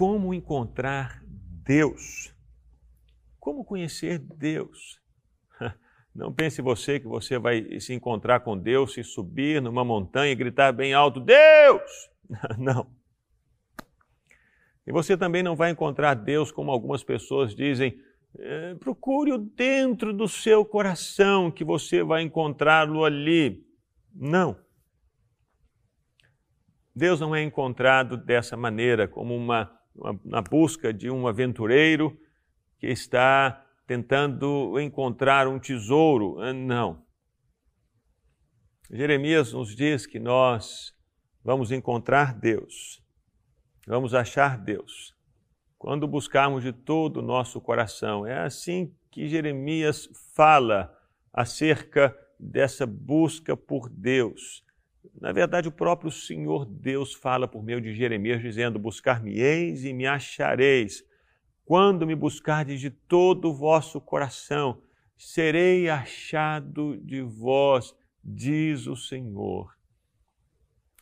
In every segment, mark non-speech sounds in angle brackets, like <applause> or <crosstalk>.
como encontrar Deus. Como conhecer Deus? <laughs> Não pense você que você vai se encontrar com Deus, se subir numa montanha e gritar bem alto: Deus! <laughs> Não. E você também não vai encontrar Deus como algumas pessoas dizem. É, procure-o dentro do seu coração, que você vai encontrá-lo ali. Não. Deus não é encontrado dessa maneira, como uma na busca de um aventureiro que está tentando encontrar um tesouro. Ah, não. Jeremias nos diz que nós vamos encontrar Deus, vamos achar Deus, quando buscarmos de todo o nosso coração. É assim que Jeremias fala acerca dessa busca por Deus. Na verdade, o próprio Senhor Deus fala por meio de Jeremias, dizendo: Buscar-me-eis e me achareis. Quando me buscardes de todo o vosso coração, serei achado de vós, diz o Senhor.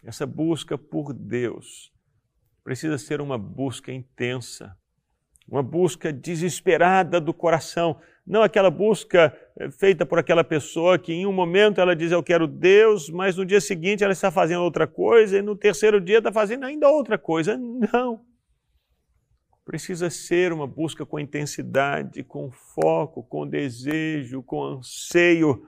Essa busca por Deus precisa ser uma busca intensa, uma busca desesperada do coração, não aquela busca feita por aquela pessoa que em um momento ela diz eu quero Deus, mas no dia seguinte ela está fazendo outra coisa e no terceiro dia está fazendo ainda outra coisa. Não. Precisa ser uma busca com intensidade, com foco, com desejo, com anseio,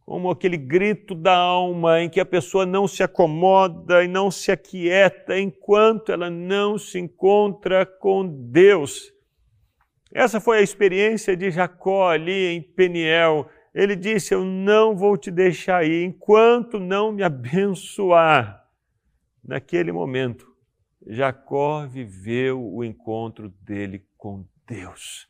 como aquele grito da alma em que a pessoa não se acomoda e não se aquieta enquanto ela não se encontra com Deus. Essa foi a experiência de Jacó ali em Peniel. Ele disse: Eu não vou te deixar ir enquanto não me abençoar. Naquele momento, Jacó viveu o encontro dele com Deus.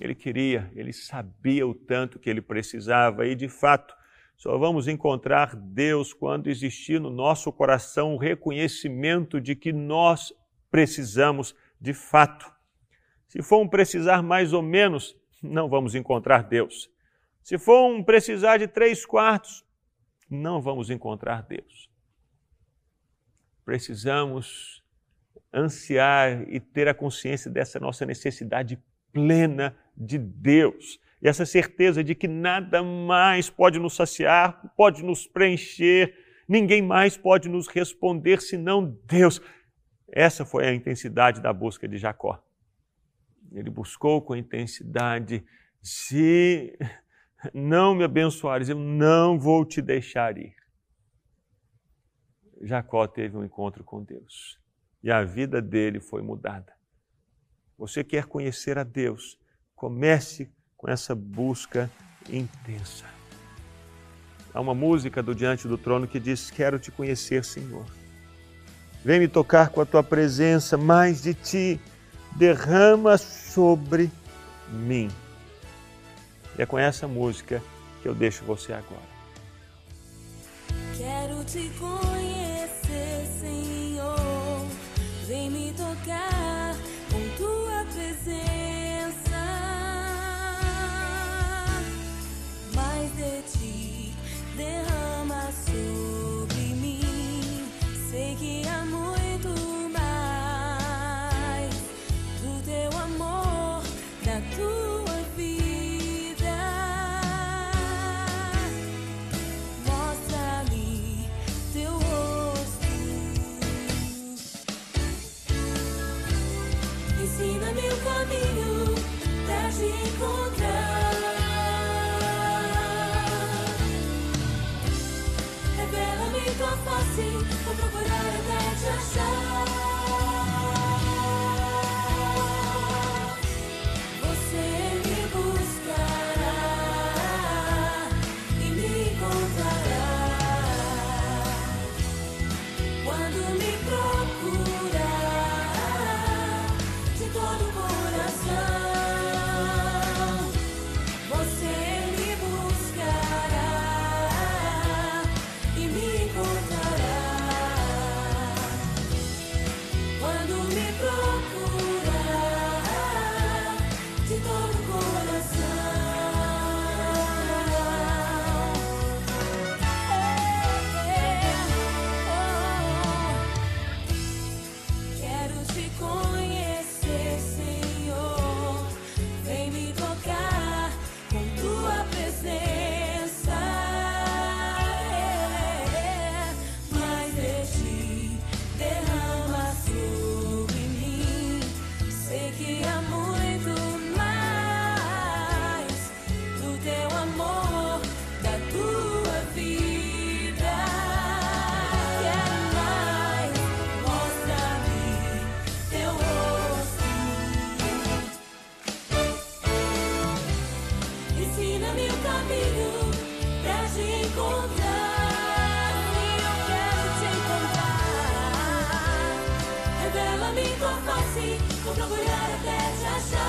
Ele queria, ele sabia o tanto que ele precisava, e de fato, só vamos encontrar Deus quando existir no nosso coração o reconhecimento de que nós precisamos de fato. Se for um precisar mais ou menos, não vamos encontrar Deus. Se for um precisar de três quartos, não vamos encontrar Deus. Precisamos ansiar e ter a consciência dessa nossa necessidade plena de Deus. E essa certeza de que nada mais pode nos saciar, pode nos preencher, ninguém mais pode nos responder senão Deus. Essa foi a intensidade da busca de Jacó. Ele buscou com intensidade: se não me abençoares, eu não vou te deixar ir. Jacó teve um encontro com Deus e a vida dele foi mudada. Você quer conhecer a Deus? Comece com essa busca intensa. Há uma música do Diante do Trono que diz: Quero te conhecer, Senhor. Vem me tocar com a tua presença, mais de ti derrama sobre mim. E é com essa música que eu deixo você agora. Quero te conhecer, Senhor. Vem me tocar com tua presença. Ensina-me o caminho pra te encontrar. Sim, eu quero te encontrar. Revela-me tua face, vou procurar até te achar.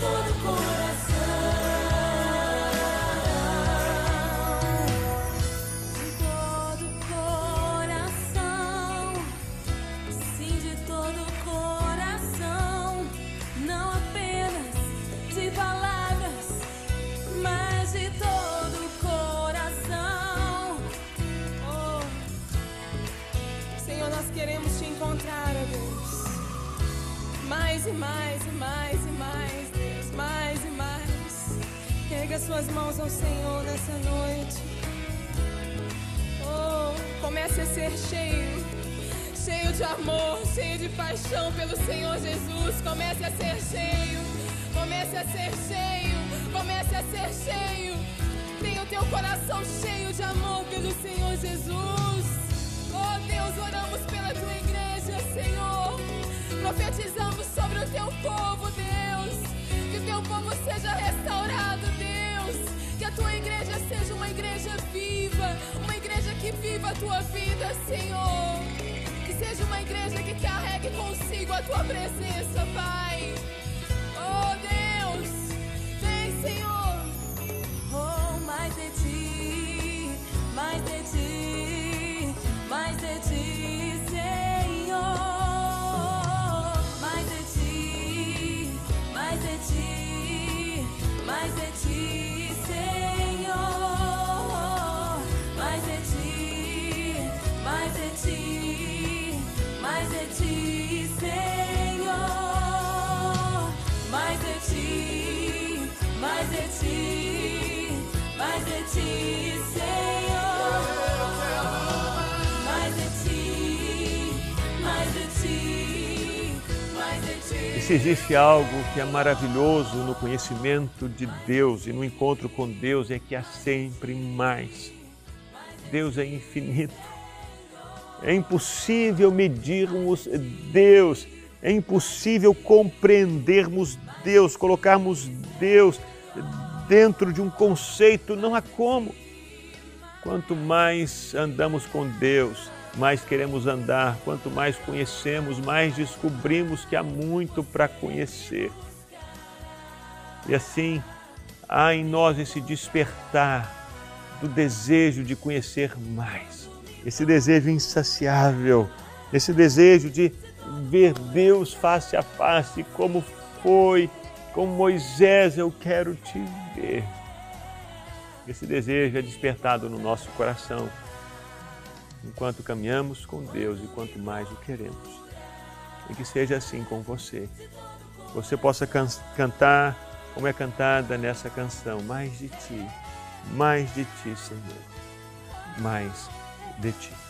Todo o coração, Erga suas mãos ao Senhor nessa noite. Oh, comece a ser cheio, cheio de amor, cheio de paixão pelo Senhor Jesus. Comece a ser cheio, comece a ser cheio, comece a ser cheio. Tenha o teu coração cheio de amor pelo Senhor Jesus. Oh Deus, oramos pela tua igreja, Senhor. Profetizamos sobre o teu povo, Deus. Que o teu povo seja. Que a tua igreja seja uma igreja viva, uma igreja que viva a tua vida, Senhor. Que seja uma igreja que carregue consigo a tua presença, Pai. Se existe algo que é maravilhoso no conhecimento de Deus e no encontro com Deus, é que há sempre mais. Deus é infinito. É impossível medirmos Deus, é impossível compreendermos Deus, colocarmos Deus dentro de um conceito, não há como. Quanto mais andamos com Deus, mais queremos andar, quanto mais conhecemos, mais descobrimos que há muito para conhecer. E assim, há em nós esse despertar do desejo de conhecer mais, esse desejo insaciável, esse desejo de ver Deus face a face, como foi com Moisés, eu quero te ver. Esse desejo é despertado no nosso coração enquanto caminhamos com Deus e quanto mais o queremos. E que seja assim com você. Você possa can cantar como é cantada nessa canção, mais de ti, mais de ti, Senhor, mais de ti.